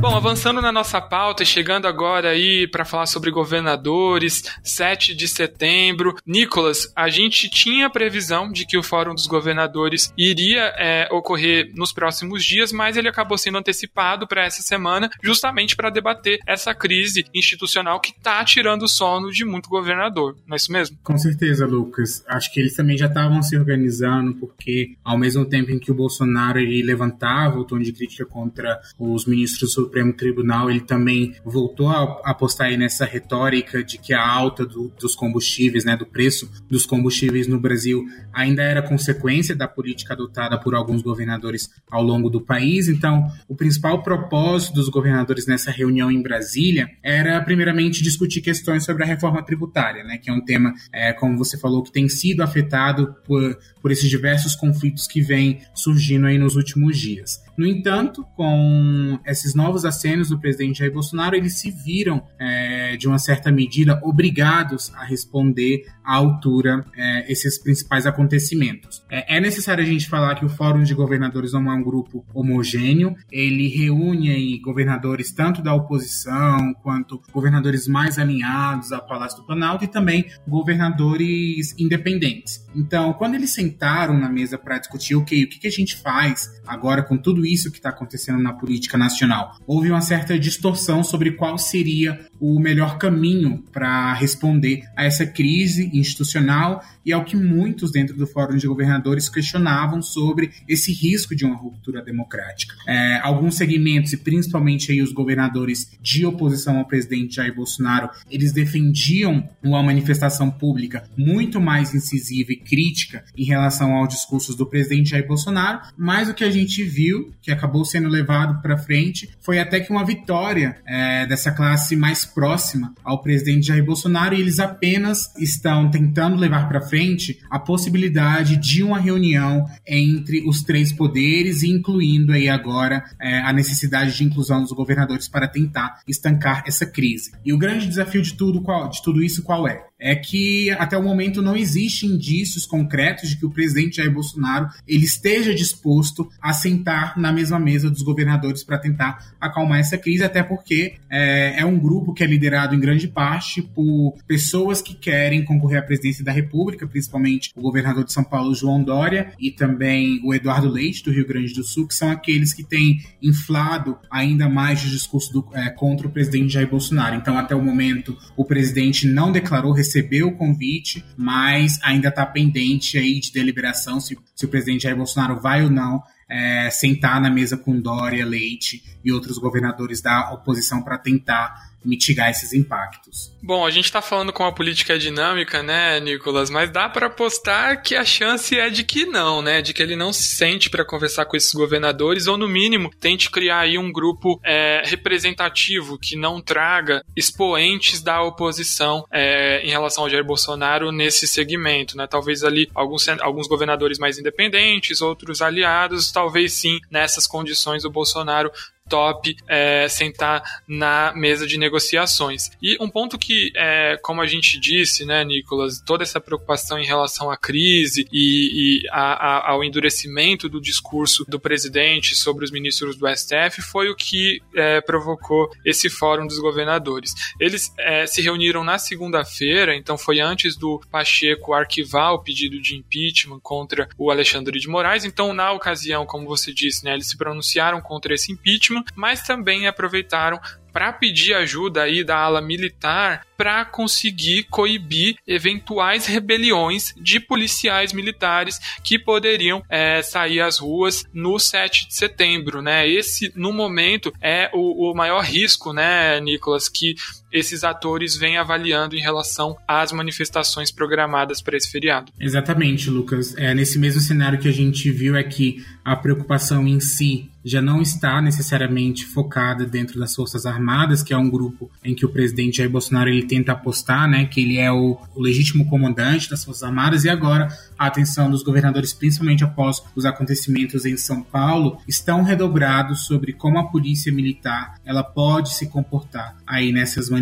Bom, avançando na nossa pauta e chegando agora aí para falar sobre governadores, 7 de setembro. Nicolas, a gente tinha previsão de que o Fórum dos Governadores iria é, ocorrer nos próximos dias, mas ele acabou sendo antecipado para essa semana, justamente para debater essa crise institucional que está tirando o sono de muito governador. Não é isso mesmo? Com certeza, Lucas. Acho que eles também já estavam se organizando, porque ao mesmo tempo em que o Bolsonaro ele levantava o tom de crítica contra os ministros Supremo Tribunal ele também voltou a apostar aí nessa retórica de que a alta do, dos combustíveis, né, do preço dos combustíveis no Brasil ainda era consequência da política adotada por alguns governadores ao longo do país. Então, o principal propósito dos governadores nessa reunião em Brasília era, primeiramente, discutir questões sobre a reforma tributária, né, que é um tema, é, como você falou, que tem sido afetado por, por esses diversos conflitos que vêm surgindo aí nos últimos dias. No entanto, com esses novos acenos do presidente Jair Bolsonaro, eles se viram, é, de uma certa medida, obrigados a responder à altura é, esses principais acontecimentos. É, é, necessário a gente falar que o Fórum de Governadores não é um grupo homogêneo, ele reúne aí governadores tanto da oposição quanto governadores mais alinhados ao Palácio do Planalto e também governadores independentes. Então, quando eles sentaram na mesa para discutir, ok, o que, que a gente faz agora com tudo isso que está acontecendo na política nacional. Houve uma certa distorção sobre qual seria o melhor caminho para responder a essa crise institucional e ao que muitos dentro do Fórum de Governadores questionavam sobre esse risco de uma ruptura democrática. É, alguns segmentos, e principalmente aí os governadores de oposição ao presidente Jair Bolsonaro, eles defendiam uma manifestação pública muito mais incisiva e crítica em relação aos discursos do presidente Jair Bolsonaro, mas o que a gente viu, que acabou sendo levado para frente, foi até que uma vitória é, dessa classe mais próxima ao presidente Jair Bolsonaro e eles apenas estão tentando levar para frente a possibilidade de uma reunião entre os três poderes, incluindo aí agora é, a necessidade de inclusão dos governadores para tentar estancar essa crise. E o grande desafio de tudo, qual, de tudo isso qual é? É que até o momento não existe indícios concretos de que o presidente Jair Bolsonaro ele esteja disposto a sentar na mesma mesa dos governadores para tentar acalmar essa crise, até porque é, é, um grupo que é liderado em grande parte por pessoas que querem concorrer à presidência da República, principalmente o governador de São Paulo, João Dória, e também o Eduardo Leite, do Rio Grande do Sul, que são aqueles que têm inflado ainda mais o discurso do, é, contra o presidente Jair Bolsonaro. Então, até o momento, o presidente não declarou recebeu o convite, mas ainda está pendente aí de deliberação se, se o presidente Jair Bolsonaro vai ou não é, sentar na mesa com Dória, Leite e outros governadores da oposição para tentar mitigar esses impactos. Bom, a gente está falando com uma política dinâmica, né, Nicolas? Mas dá para apostar que a chance é de que não, né? De que ele não se sente para conversar com esses governadores ou, no mínimo, tente criar aí um grupo é, representativo que não traga expoentes da oposição é, em relação ao Jair Bolsonaro nesse segmento, né? Talvez ali alguns, alguns governadores mais independentes, outros aliados, talvez sim nessas condições o Bolsonaro top é, sentar na mesa de negociações. E um ponto que, é, como a gente disse, né, Nicolas, toda essa preocupação em relação à crise e, e a, a, ao endurecimento do discurso do presidente sobre os ministros do STF foi o que é, provocou esse fórum dos governadores. Eles é, se reuniram na segunda-feira, então foi antes do Pacheco arquivar o pedido de impeachment contra o Alexandre de Moraes. Então, na ocasião, como você disse, né, eles se pronunciaram contra esse impeachment mas também aproveitaram para pedir ajuda aí da ala militar para conseguir coibir eventuais rebeliões de policiais militares que poderiam é, sair às ruas no 7 de setembro, né? Esse, no momento, é o, o maior risco, né, Nicolas, que esses atores vêm avaliando em relação às manifestações programadas para esse feriado. Exatamente, Lucas. É, nesse mesmo cenário que a gente viu é que a preocupação em si já não está necessariamente focada dentro das Forças Armadas, que é um grupo em que o presidente Jair Bolsonaro ele tenta apostar, né, que ele é o, o legítimo comandante das Forças Armadas, e agora a atenção dos governadores, principalmente após os acontecimentos em São Paulo, estão redobrados sobre como a polícia militar ela pode se comportar aí nessas manifestações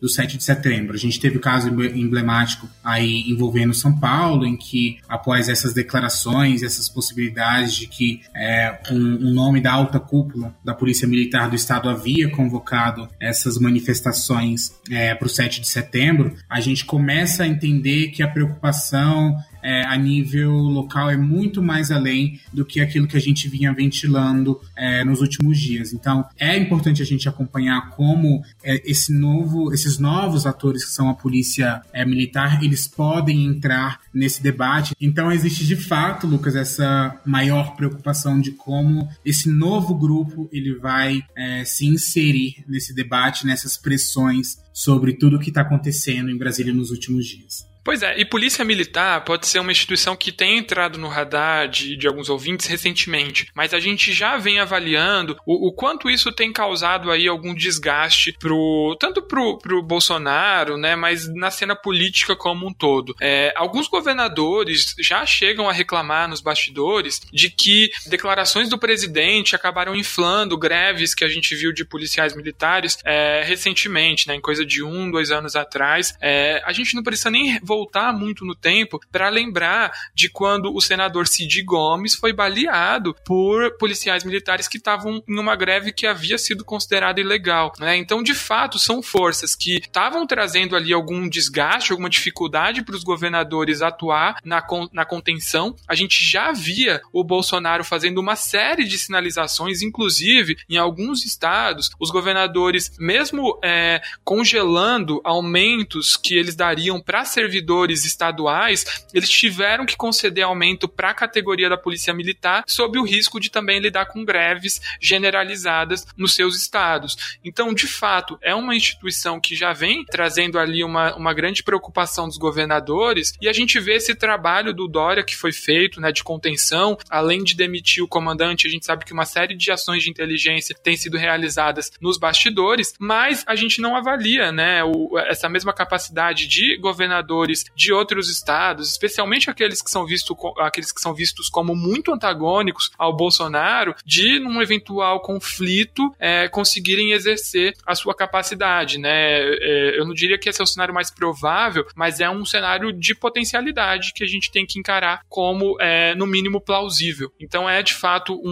do 7 de setembro. A gente teve o um caso emblemático aí envolvendo São Paulo, em que após essas declarações, essas possibilidades de que é, um, um nome da alta cúpula da Polícia Militar do Estado havia convocado essas manifestações é, para o 7 de setembro, a gente começa a entender que a preocupação é, a nível local é muito mais além do que aquilo que a gente vinha ventilando é, nos últimos dias. Então, é importante a gente acompanhar como é, esse novo, esses novos atores que são a polícia é, militar, eles podem entrar nesse debate. Então, existe de fato, Lucas, essa maior preocupação de como esse novo grupo ele vai é, se inserir nesse debate, nessas pressões sobre tudo o que está acontecendo em Brasília nos últimos dias. Pois é, e Polícia Militar pode ser uma instituição que tem entrado no radar de, de alguns ouvintes recentemente, mas a gente já vem avaliando o, o, quanto isso tem causado aí algum desgaste pro, tanto pro, pro Bolsonaro, né, mas na cena política como um todo. É, alguns governadores já chegam a reclamar nos bastidores de que declarações do presidente acabaram inflando greves que a gente viu de policiais militares é, recentemente, né, em coisa de um, dois anos atrás. É, a gente não precisa nem voltar muito no tempo para lembrar de quando o senador Cid Gomes foi baleado por policiais militares que estavam em uma greve que havia sido considerada ilegal. Né? Então, de fato, são forças que estavam trazendo ali algum desgaste, alguma dificuldade para os governadores atuar na, na contenção. A gente já via o Bolsonaro fazendo uma série de sinalizações, inclusive em alguns estados, os governadores, mesmo é, congelando aumentos que eles dariam para servidores estaduais, eles tiveram que conceder aumento para a categoria da Polícia Militar, sob o risco de também lidar com greves generalizadas nos seus estados. Então, de fato, é uma instituição que já vem trazendo ali uma, uma grande preocupação dos governadores, e a gente vê esse trabalho do Dória que foi feito, né, de contenção, além de demitir o comandante, a gente sabe que uma série de ações de inteligência têm sido realizadas nos bastidores, mas a gente não avalia, né, o, essa mesma capacidade de governadores de outros estados, especialmente aqueles que são, visto, aqueles que são vistos como muito antagônicos ao Bolsonaro, de num eventual conflito é, conseguirem exercer a sua capacidade, né? É, eu não diria que esse é o cenário mais provável, mas é um cenário de potencialidade que a gente tem que encarar como, é, no mínimo, plausível. Então é de fato um,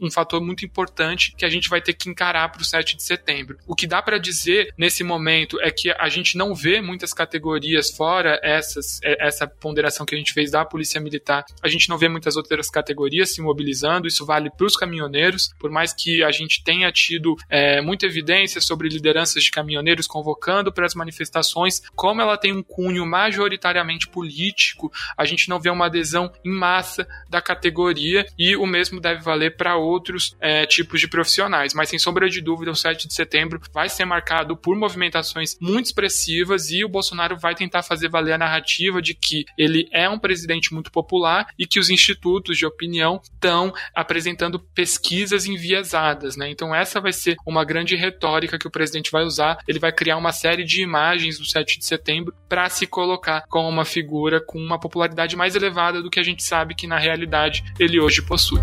um, um fator muito importante que a gente vai ter que encarar para o 7 de setembro. O que dá para dizer nesse momento é que a gente não vê muitas categorias fora essas, é, essa ponderação que a gente fez da Polícia Militar, a gente não vê muitas outras categorias se mobilizando. Isso vale para os caminhoneiros, por mais que a gente tenha tido é, muita evidência sobre lideranças de caminhoneiros convocando para as manifestações, como ela tem um cunho majoritariamente político, a gente não vê uma adesão em massa da categoria e o mesmo deve valer para outros é, tipos de profissionais. Mas sem sombra de dúvida, o 7 de setembro vai ser marcado por movimentações muito expressivas e o Bolsonaro vai tentar fazer valer a narrativa de que ele é um presidente muito popular e que os institutos de opinião estão apresentando pesquisas enviesadas, né? Então essa vai ser uma grande retórica que o presidente vai usar. Ele vai criar uma série de imagens do 7 de setembro para se colocar como uma figura com uma popularidade mais elevada do que a gente sabe que na realidade ele hoje possui.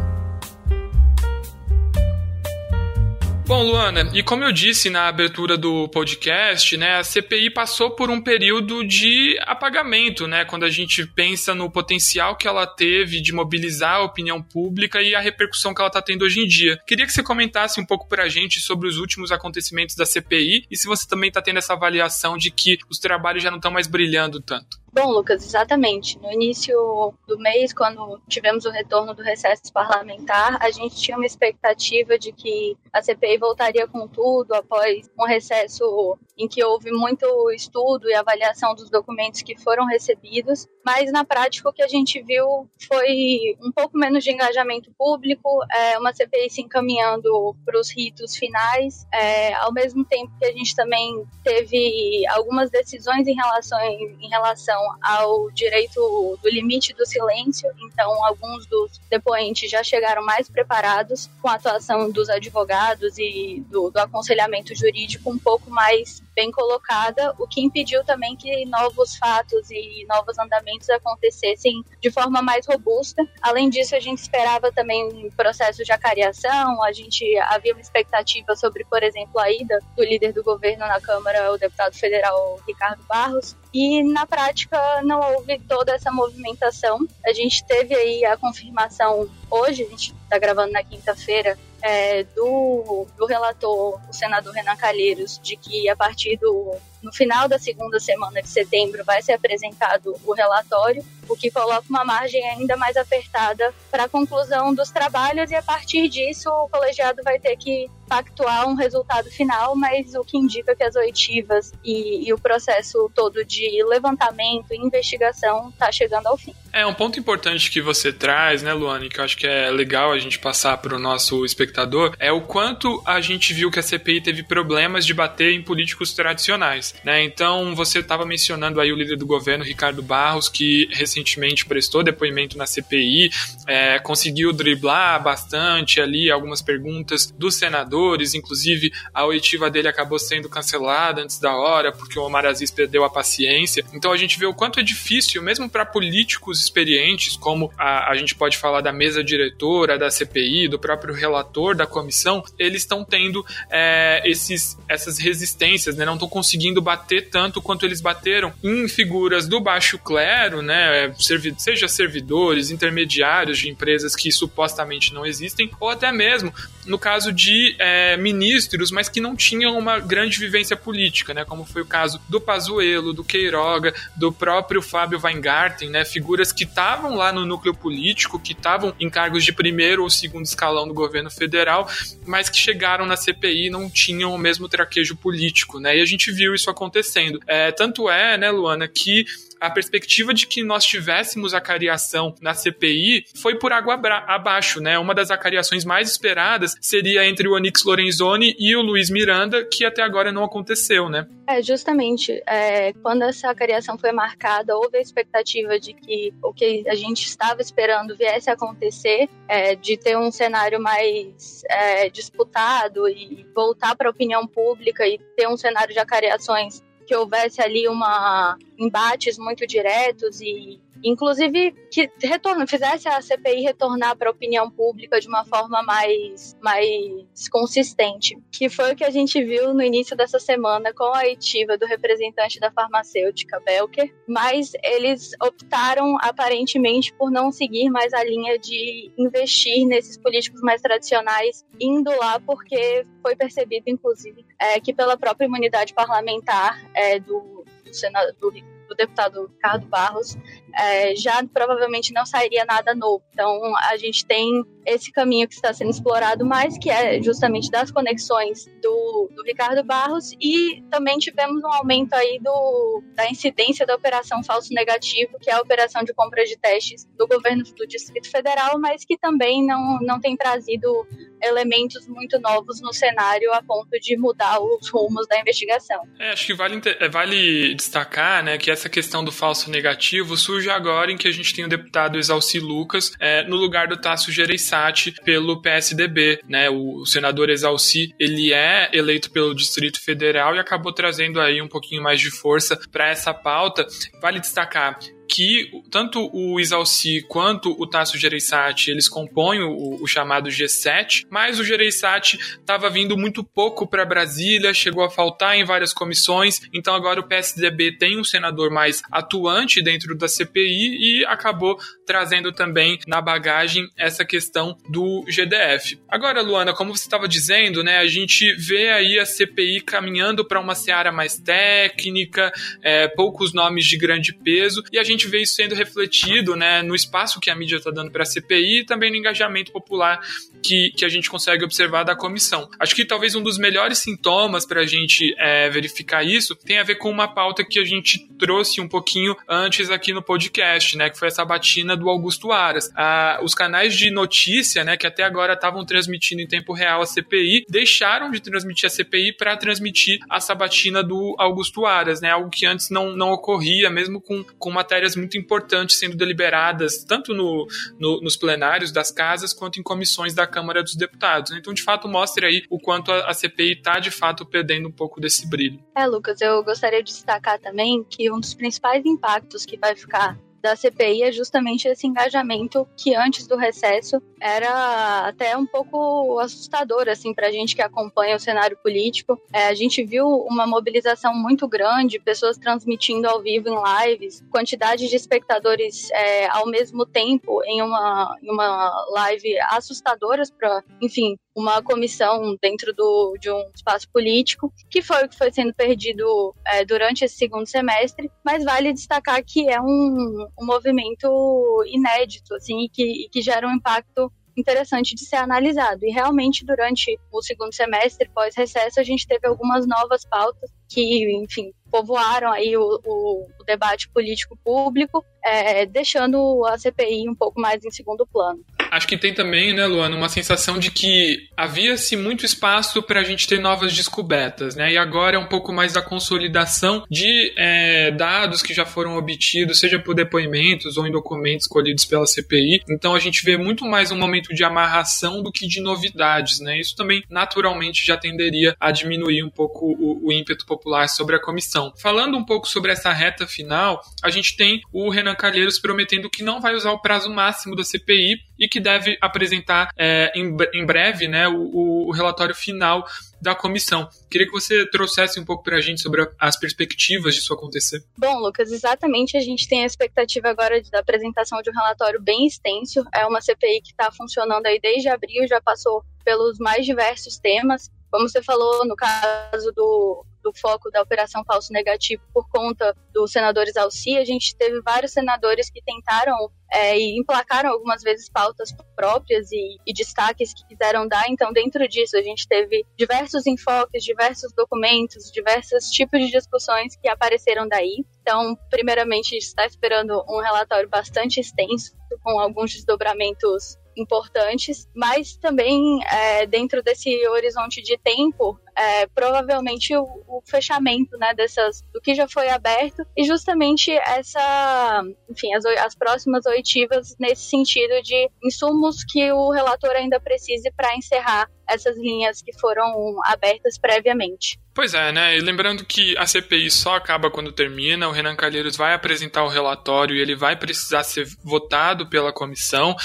Bom, Luana, e como eu disse na abertura do podcast, né, a CPI passou por um período de apagamento, né, quando a gente pensa no potencial que ela teve de mobilizar a opinião pública e a repercussão que ela está tendo hoje em dia. Queria que você comentasse um pouco para a gente sobre os últimos acontecimentos da CPI e se você também está tendo essa avaliação de que os trabalhos já não estão mais brilhando tanto. Bom, Lucas, exatamente. No início do mês, quando tivemos o retorno do recesso parlamentar, a gente tinha uma expectativa de que a CPI voltaria com tudo após um recesso em que houve muito estudo e avaliação dos documentos que foram recebidos, mas na prática o que a gente viu foi um pouco menos de engajamento público, é, uma CPI se encaminhando para os ritos finais, é, ao mesmo tempo que a gente também teve algumas decisões em relação, em relação ao direito do limite do silêncio, então alguns dos depoentes já chegaram mais preparados com a atuação dos advogados e do, do aconselhamento jurídico um pouco mais bem colocada, o que impediu também que novos fatos e novos andamentos acontecessem de forma mais robusta. Além disso, a gente esperava também processo de acariação, a gente havia uma expectativa sobre, por exemplo, a ida do líder do governo na Câmara, o deputado federal Ricardo Barros, e na prática não houve toda essa movimentação. A gente teve aí a confirmação hoje, a gente está gravando na quinta-feira, é, do, do relator, o senador Renan Calheiros, de que a partir do no final da segunda semana de setembro vai ser apresentado o relatório, o que coloca uma margem ainda mais apertada para a conclusão dos trabalhos e a partir disso o colegiado vai ter que pactuar um resultado final, mas o que indica que as oitivas e, e o processo todo de levantamento e investigação está chegando ao fim. É um ponto importante que você traz, né, Luane, que eu acho que é legal a gente passar para o nosso espectador, é o quanto a gente viu que a CPI teve problemas de bater em políticos tradicionais. Né? Então, você estava mencionando aí o líder do governo, Ricardo Barros, que recentemente prestou depoimento na CPI, é, conseguiu driblar bastante ali algumas perguntas dos senadores, inclusive a oitiva dele acabou sendo cancelada antes da hora, porque o Omar Aziz perdeu a paciência. Então, a gente vê o quanto é difícil, mesmo para políticos experientes, como a, a gente pode falar da mesa diretora, da CPI, do próprio relator da comissão, eles estão tendo é, esses, essas resistências, né? não estão conseguindo bater tanto quanto eles bateram em figuras do baixo clero, né, seja servidores, intermediários de empresas que supostamente não existem, ou até mesmo no caso de é, ministros, mas que não tinham uma grande vivência política, né, como foi o caso do Pazuello, do Queiroga, do próprio Fábio Weingarten, né, figuras que estavam lá no núcleo político, que estavam em cargos de primeiro ou segundo escalão do governo federal, mas que chegaram na CPI e não tinham o mesmo traquejo político, né, e a gente viu isso acontecendo. É, tanto é, né, Luana, que a perspectiva de que nós tivéssemos a cariação na CPI foi por água abaixo, né? Uma das acariações mais esperadas seria entre o Onyx Lorenzoni e o Luiz Miranda, que até agora não aconteceu, né? É, justamente. É, quando essa acariação foi marcada, houve a expectativa de que o que a gente estava esperando viesse a acontecer, é, de ter um cenário mais é, disputado e voltar para a opinião pública e ter um cenário de acariações que houvesse ali uma embates muito diretos e inclusive que retorno, fizesse a CPI retornar para a opinião pública de uma forma mais, mais consistente, que foi o que a gente viu no início dessa semana com a etiva do representante da farmacêutica Belker, mas eles optaram aparentemente por não seguir mais a linha de investir nesses políticos mais tradicionais, indo lá porque foi percebido, inclusive, é, que pela própria imunidade parlamentar é, do, do, senado, do do deputado Ricardo Barros, é, já provavelmente não sairia nada novo. Então, a gente tem esse caminho que está sendo explorado mais, que é justamente das conexões do, do Ricardo Barros, e também tivemos um aumento aí do, da incidência da Operação Falso Negativo, que é a operação de compra de testes do governo do Distrito Federal, mas que também não, não tem trazido elementos muito novos no cenário a ponto de mudar os rumos da investigação. É, acho que vale, é, vale destacar né, que essa questão do falso negativo surge agora em que a gente tem o deputado Exalci Lucas é, no lugar do Tasso Gereissati pelo PSDB. Né, o senador Exalci ele é eleito pelo Distrito Federal e acabou trazendo aí um pouquinho mais de força para essa pauta. Vale destacar que tanto o Isalci quanto o Tasso Gereissati, eles compõem o, o chamado G7, mas o Gereissati estava vindo muito pouco para Brasília, chegou a faltar em várias comissões, então agora o PSDB tem um senador mais atuante dentro da CPI e acabou trazendo também na bagagem essa questão do GDF. Agora, Luana, como você estava dizendo, né, a gente vê aí a CPI caminhando para uma seara mais técnica, é, poucos nomes de grande peso, e a gente vê isso sendo refletido né, no espaço que a mídia está dando para a CPI e também no engajamento popular que, que a gente consegue observar da comissão. Acho que talvez um dos melhores sintomas para a gente é, verificar isso tem a ver com uma pauta que a gente trouxe um pouquinho antes aqui no podcast, né, que foi essa batina do Augusto Aras. Ah, os canais de notícia, né, que até agora estavam transmitindo em tempo real a CPI, deixaram de transmitir a CPI para transmitir a sabatina do Augusto Aras, né, algo que antes não, não ocorria, mesmo com, com matérias muito importantes sendo deliberadas, tanto no, no, nos plenários das casas quanto em comissões da Câmara dos Deputados. Então, de fato, mostra aí o quanto a, a CPI está, de fato, perdendo um pouco desse brilho. É, Lucas, eu gostaria de destacar também que um dos principais impactos que vai ficar da CPI é justamente esse engajamento que antes do recesso era até um pouco assustador assim para a gente que acompanha o cenário político. É, a gente viu uma mobilização muito grande, pessoas transmitindo ao vivo em lives, quantidade de espectadores é, ao mesmo tempo em uma, em uma live assustadoras para, enfim, uma comissão dentro do, de um espaço político, que foi o que foi sendo perdido é, durante esse segundo semestre, mas vale destacar que é um, um movimento inédito, assim, e que, e que gera um impacto interessante de ser analisado. E realmente, durante o segundo semestre, pós-recesso, a gente teve algumas novas pautas que, enfim, povoaram aí o, o, o debate político público, é, deixando a CPI um pouco mais em segundo plano. Acho que tem também, né, Luana, uma sensação de que havia-se muito espaço para a gente ter novas descobertas, né? E agora é um pouco mais da consolidação de é, dados que já foram obtidos, seja por depoimentos ou em documentos escolhidos pela CPI. Então a gente vê muito mais um momento de amarração do que de novidades, né? Isso também naturalmente já tenderia a diminuir um pouco o, o ímpeto popular sobre a comissão. Falando um pouco sobre essa reta final, a gente tem o Renan Calheiros prometendo que não vai usar o prazo máximo da CPI e que deve apresentar é, em, em, breve né, o, o, relatório final da comissão. Queria que você trouxesse um pouco para a gente sobre as perspectivas disso acontecer. Bom, Lucas, exatamente. A gente tem a expectativa agora da apresentação de um relatório bem extenso. É uma CPI que está funcionando aí desde abril, já passou pelos mais diversos temas. Como você falou, no caso do, do foco da Operação Falso Negativo por conta dos senadores Alci, a gente teve vários senadores que tentaram é, e emplacaram algumas vezes pautas próprias e, e, destaques que quiseram dar. Então, dentro disso, a gente teve diversos enfoques, diversos documentos, diversos tipos de discussões que apareceram daí. Então, primeiramente, está esperando um relatório bastante extenso, com alguns desdobramentos importantes, mas também é, dentro desse horizonte de tempo, é, provavelmente o, o, fechamento né, dessas, do que já foi aberto e justamente essa, enfim, as, as próximas oitivas nesse sentido de insumos que o relator ainda precise para encerrar essas linhas que foram abertas previamente. Pois é, né? E lembrando que a CPI só acaba quando termina, o Renan Calheiros vai apresentar o relatório e ele vai precisar ser votado pela comissão.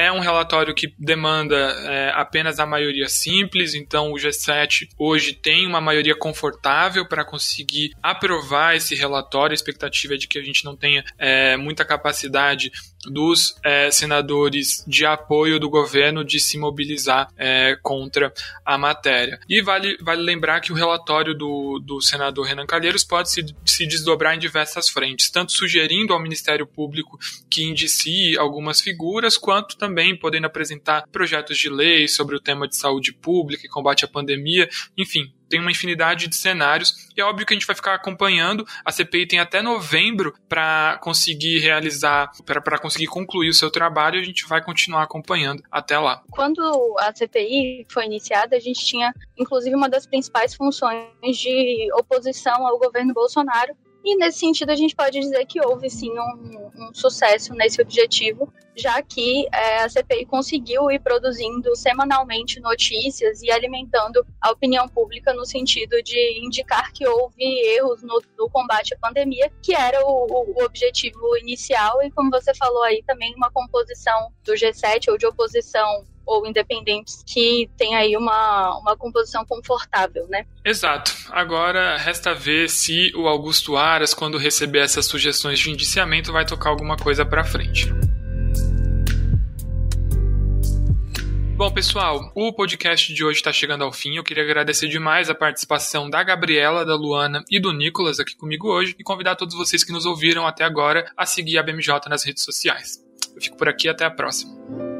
É um relatório que demanda é, apenas a maioria simples, então o G7 hoje tem uma maioria confortável para conseguir aprovar esse relatório. A expectativa é de que a gente não tenha é, muita capacidade dos é, senadores de apoio do governo de se mobilizar é, contra a matéria. E vale, vale lembrar que o relatório do, do senador Renan Calheiros pode se, se desdobrar em diversas frentes, tanto sugerindo ao Ministério Público que indicie algumas figuras, quanto também podendo apresentar projetos de lei sobre o tema de saúde pública e combate à pandemia, enfim, tem uma infinidade de cenários e é óbvio que a gente vai ficar acompanhando. A CPI tem até novembro para conseguir realizar, para conseguir concluir o seu trabalho e a gente vai continuar acompanhando até lá. Quando a CPI foi iniciada, a gente tinha, inclusive, uma das principais funções de oposição ao governo Bolsonaro E nesse sentido, a gente pode dizer que houve sim um, um sucesso nesse objetivo, já que é, a CPI conseguiu ir produzindo semanalmente notícias e alimentando a opinião pública no sentido de indicar que houve erros no, no combate à pandemia, que era o, o, objetivo inicial, e como você falou aí, também uma composição do G7 ou de oposição ou independentes que tem aí uma, uma composição confortável, né? Exato. Agora resta ver se o Augusto Aras, quando receber essas sugestões de indiciamento, vai tocar alguma coisa para frente. Bom, pessoal, o podcast de hoje está chegando ao fim. Eu queria agradecer demais a participação da Gabriela, da Luana e do Nicolas aqui comigo hoje e convidar todos vocês que nos ouviram até agora a seguir a BMJ nas redes sociais. Eu fico por aqui, até a próxima.